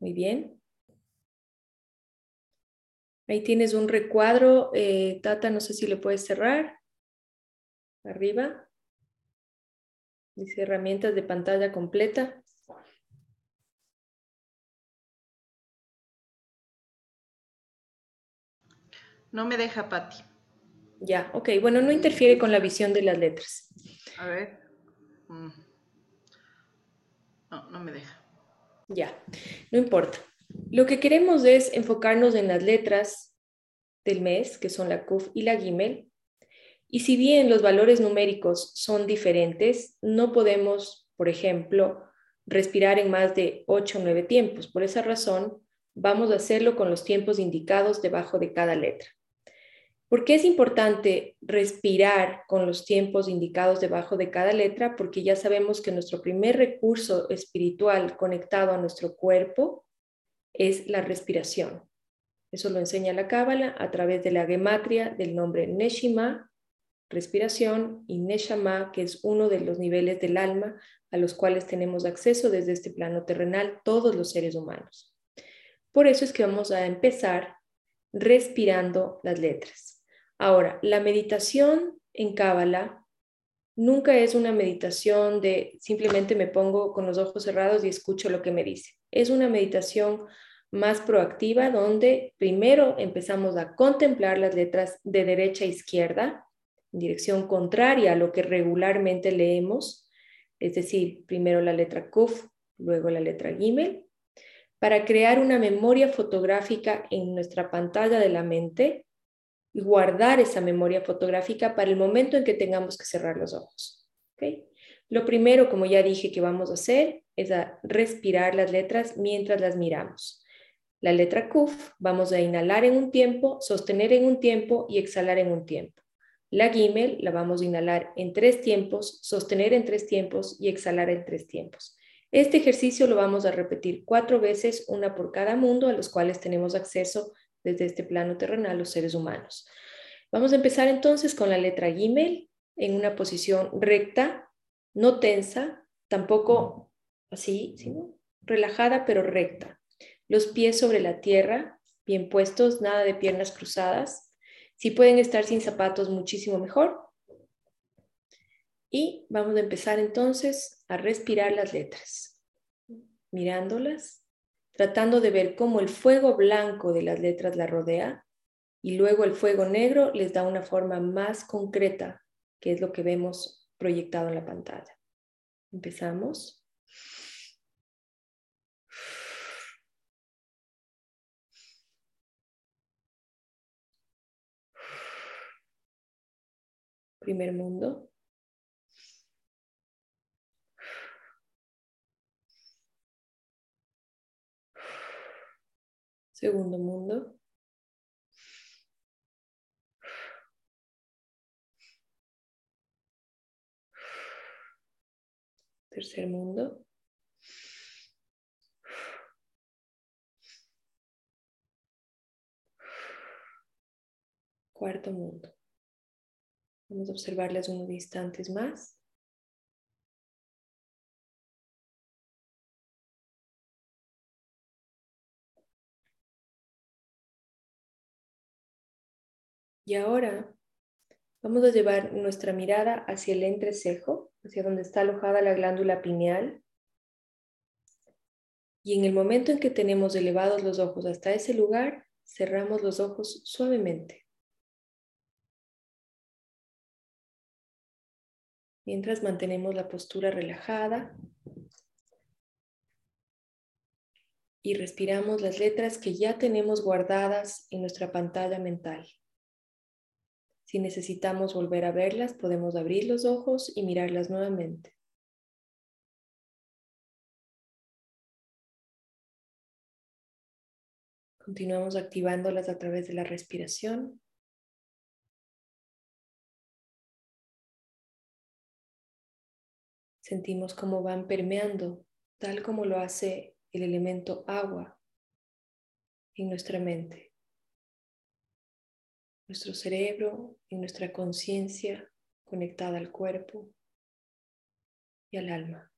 Muy bien. Ahí tienes un recuadro. Eh, Tata, no sé si le puedes cerrar. Arriba. Dice herramientas de pantalla completa. No me deja, Patti. Ya, ok. Bueno, no interfiere con la visión de las letras. A ver. Mm. No, no me deja. Ya, no importa. Lo que queremos es enfocarnos en las letras del mes, que son la KUF y la Gimel. Y si bien los valores numéricos son diferentes, no podemos, por ejemplo, respirar en más de 8 o 9 tiempos. Por esa razón, vamos a hacerlo con los tiempos indicados debajo de cada letra. ¿Por qué es importante respirar con los tiempos indicados debajo de cada letra? Porque ya sabemos que nuestro primer recurso espiritual conectado a nuestro cuerpo es la respiración. Eso lo enseña la Cábala a través de la gematria del nombre Neshima, respiración, y Neshama, que es uno de los niveles del alma a los cuales tenemos acceso desde este plano terrenal todos los seres humanos. Por eso es que vamos a empezar respirando las letras. Ahora, la meditación en Cábala nunca es una meditación de simplemente me pongo con los ojos cerrados y escucho lo que me dice. Es una meditación más proactiva donde primero empezamos a contemplar las letras de derecha a izquierda en dirección contraria a lo que regularmente leemos, es decir, primero la letra Kuf, luego la letra Gimel, para crear una memoria fotográfica en nuestra pantalla de la mente y guardar esa memoria fotográfica para el momento en que tengamos que cerrar los ojos. Lo primero, como ya dije que vamos a hacer, es respirar las letras mientras las miramos. La letra Kuf vamos a inhalar en un tiempo, sostener en un tiempo y exhalar en un tiempo. La Gimel la vamos a inhalar en tres tiempos, sostener en tres tiempos y exhalar en tres tiempos. Este ejercicio lo vamos a repetir cuatro veces, una por cada mundo a los cuales tenemos acceso desde este plano terrenal los seres humanos. Vamos a empezar entonces con la letra Gimel en una posición recta, no tensa, tampoco así, sino relajada pero recta. Los pies sobre la tierra, bien puestos, nada de piernas cruzadas. Si pueden estar sin zapatos, muchísimo mejor. Y vamos a empezar entonces a respirar las letras, mirándolas tratando de ver cómo el fuego blanco de las letras la rodea y luego el fuego negro les da una forma más concreta, que es lo que vemos proyectado en la pantalla. Empezamos. Primer mundo. Segundo mundo. Tercer mundo. Cuarto mundo. Vamos a observarlas unos instantes más. Y ahora vamos a llevar nuestra mirada hacia el entrecejo, hacia donde está alojada la glándula pineal. Y en el momento en que tenemos elevados los ojos hasta ese lugar, cerramos los ojos suavemente. Mientras mantenemos la postura relajada y respiramos las letras que ya tenemos guardadas en nuestra pantalla mental. Si necesitamos volver a verlas, podemos abrir los ojos y mirarlas nuevamente. Continuamos activándolas a través de la respiración. Sentimos cómo van permeando, tal como lo hace el elemento agua en nuestra mente nuestro cerebro, y nuestra conciencia conectada al cuerpo y al alma.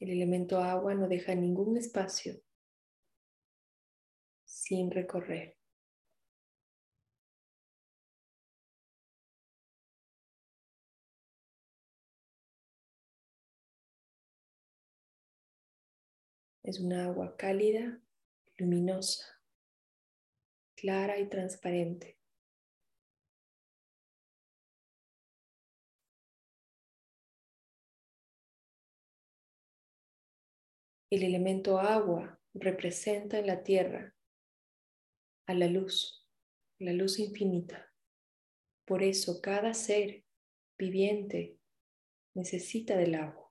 El elemento agua no deja ningún espacio sin recorrer. Es un agua cálida, luminosa, clara y transparente. El elemento agua representa en la tierra a la luz, la luz infinita. Por eso cada ser viviente necesita del agua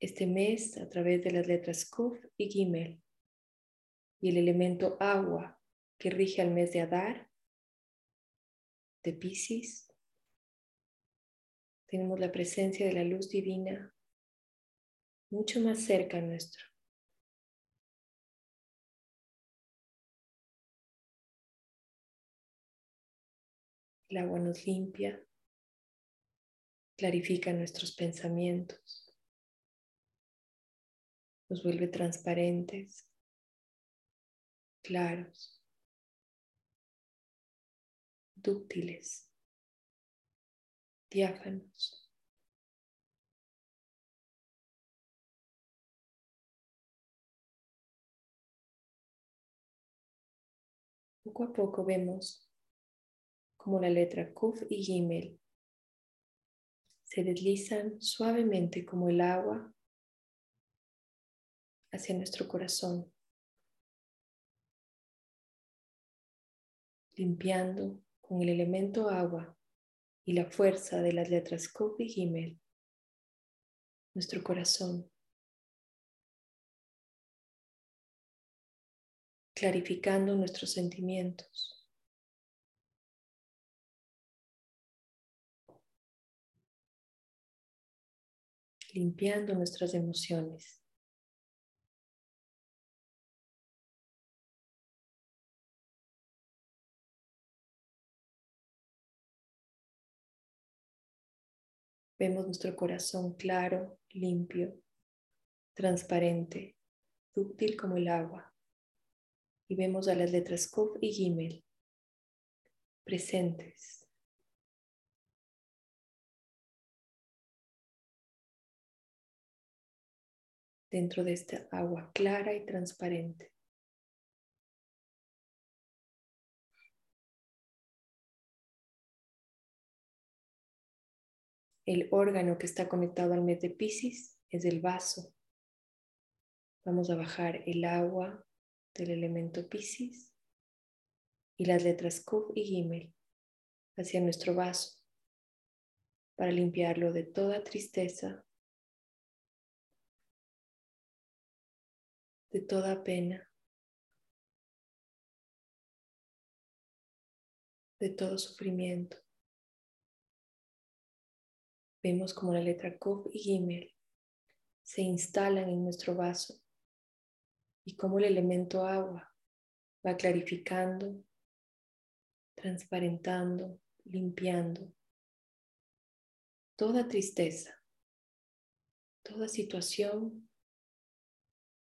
este mes a través de las letras Kuf y Gimel y el elemento agua que rige al mes de Adar, de Pisces. Tenemos la presencia de la luz divina mucho más cerca nuestro. El agua nos limpia, clarifica nuestros pensamientos nos vuelve transparentes, claros, dúctiles, diáfanos. Poco a poco vemos como la letra Kuf y Gimel se deslizan suavemente como el agua hacia nuestro corazón, limpiando con el elemento agua y la fuerza de las letras Kuf y Gimel nuestro corazón, clarificando nuestros sentimientos. limpiando nuestras emociones. Vemos nuestro corazón claro, limpio, transparente, dúctil como el agua. Y vemos a las letras Kuf y Gimel presentes. Dentro de esta agua clara y transparente. El órgano que está conectado al mes de Pisces es el vaso. Vamos a bajar el agua del elemento Pisces y las letras Kuf y Gimel hacia nuestro vaso para limpiarlo de toda tristeza, de toda pena, de todo sufrimiento. Vemos como la letra Kuf y Gimel se instalan en nuestro vaso y como el elemento agua va clarificando, transparentando, limpiando toda tristeza, toda situación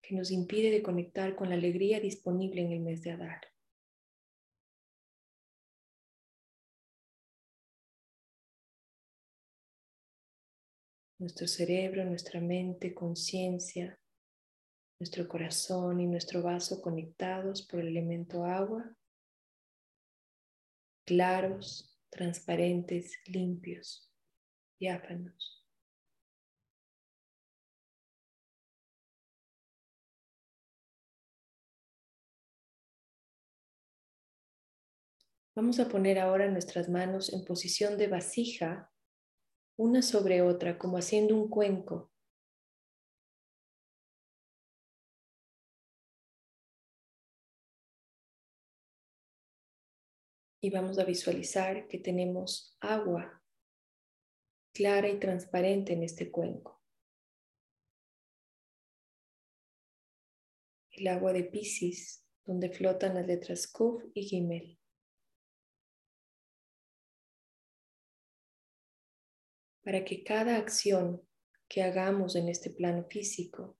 que nos impide de conectar con la alegría disponible en el mes de Adar. Nuestro cerebro, nuestra mente, conciencia, nuestro corazón y nuestro vaso conectados por el elemento agua, claros, transparentes, limpios, diáfanos. Vamos a poner ahora nuestras manos en posición de vasija una sobre otra, como haciendo un cuenco. Y vamos a visualizar que tenemos agua clara y transparente en este cuenco. El agua de Pisces, donde flotan las letras Kuf y Gimel. Para que cada acción que hagamos en este plano físico,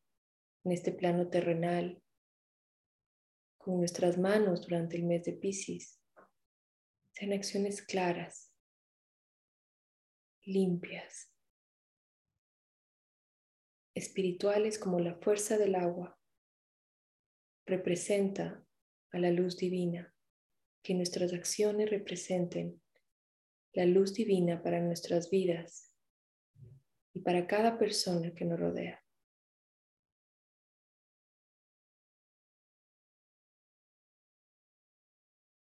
en este plano terrenal, con nuestras manos durante el mes de Pisces, sean acciones claras, limpias, espirituales como la fuerza del agua, representa a la luz divina, que nuestras acciones representen la luz divina para nuestras vidas para cada persona que nos rodea.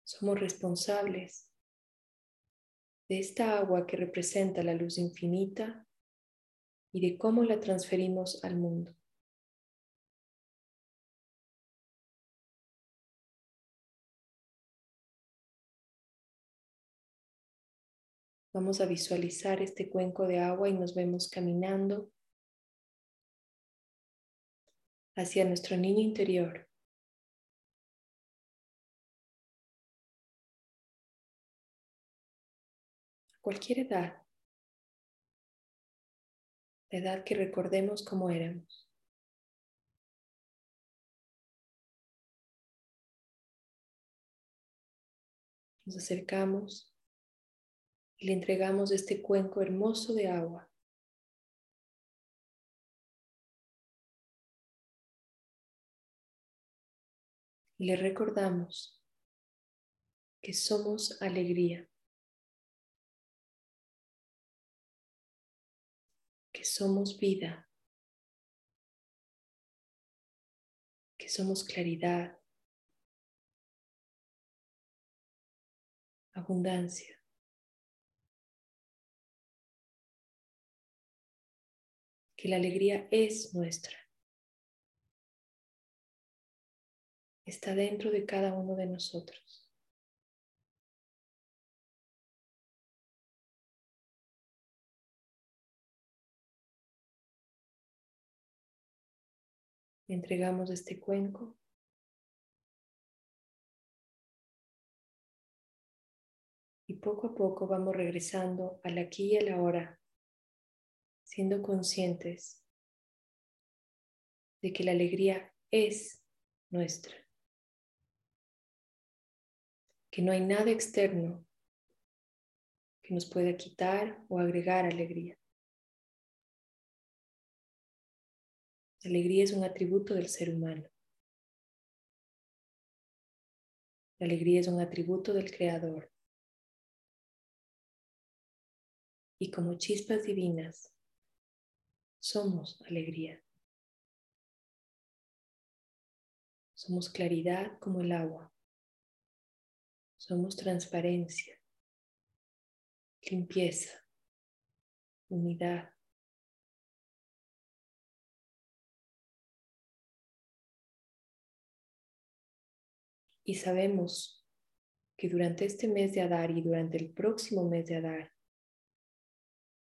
Somos responsables de esta agua que representa la luz infinita y de cómo la transferimos al mundo. Vamos a visualizar este cuenco de agua y nos vemos caminando hacia nuestro niño interior. A cualquier edad, la edad que recordemos cómo éramos. Nos acercamos y le entregamos este cuenco hermoso de agua. Le recordamos que somos alegría, que somos vida, que somos claridad, abundancia. Que la alegría es nuestra. Está dentro de cada uno de nosotros. entregamos este cuenco y poco a poco vamos regresando al aquí y a la hora siendo conscientes de que la alegría es nuestra, que no hay nada externo que nos pueda quitar o agregar alegría. La alegría es un atributo del ser humano. La alegría es un atributo del Creador. Y como chispas divinas, somos alegría. Somos claridad como el agua. Somos transparencia, limpieza, unidad. Y sabemos que durante este mes de Adar y durante el próximo mes de Adar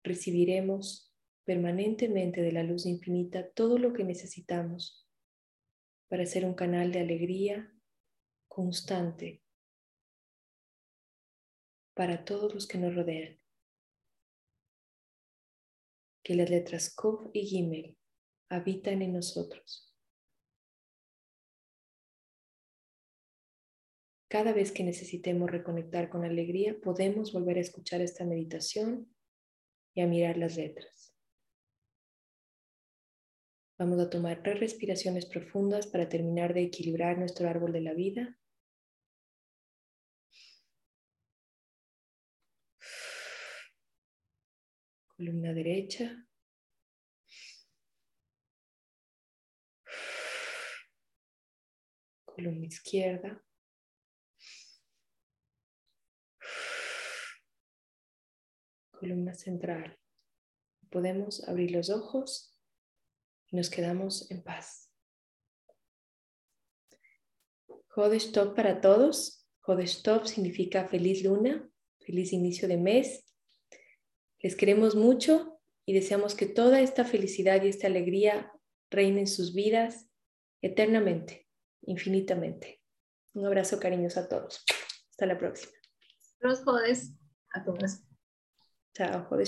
recibiremos permanentemente de la luz infinita todo lo que necesitamos para ser un canal de alegría constante para todos los que nos rodean. Que las letras Kov y Gimel habitan en nosotros. Cada vez que necesitemos reconectar con alegría, podemos volver a escuchar esta meditación y a mirar las letras. Vamos a tomar tres respiraciones profundas para terminar de equilibrar nuestro árbol de la vida. Columna derecha. Columna izquierda. Columna central. Podemos abrir los ojos y nos quedamos en paz. Hodestop para todos. Hodestop significa feliz luna, feliz inicio de mes. Les queremos mucho y deseamos que toda esta felicidad y esta alegría reine en sus vidas eternamente, infinitamente. Un abrazo cariñoso a todos. Hasta la próxima. Los jodes a todos. Chao, jodes.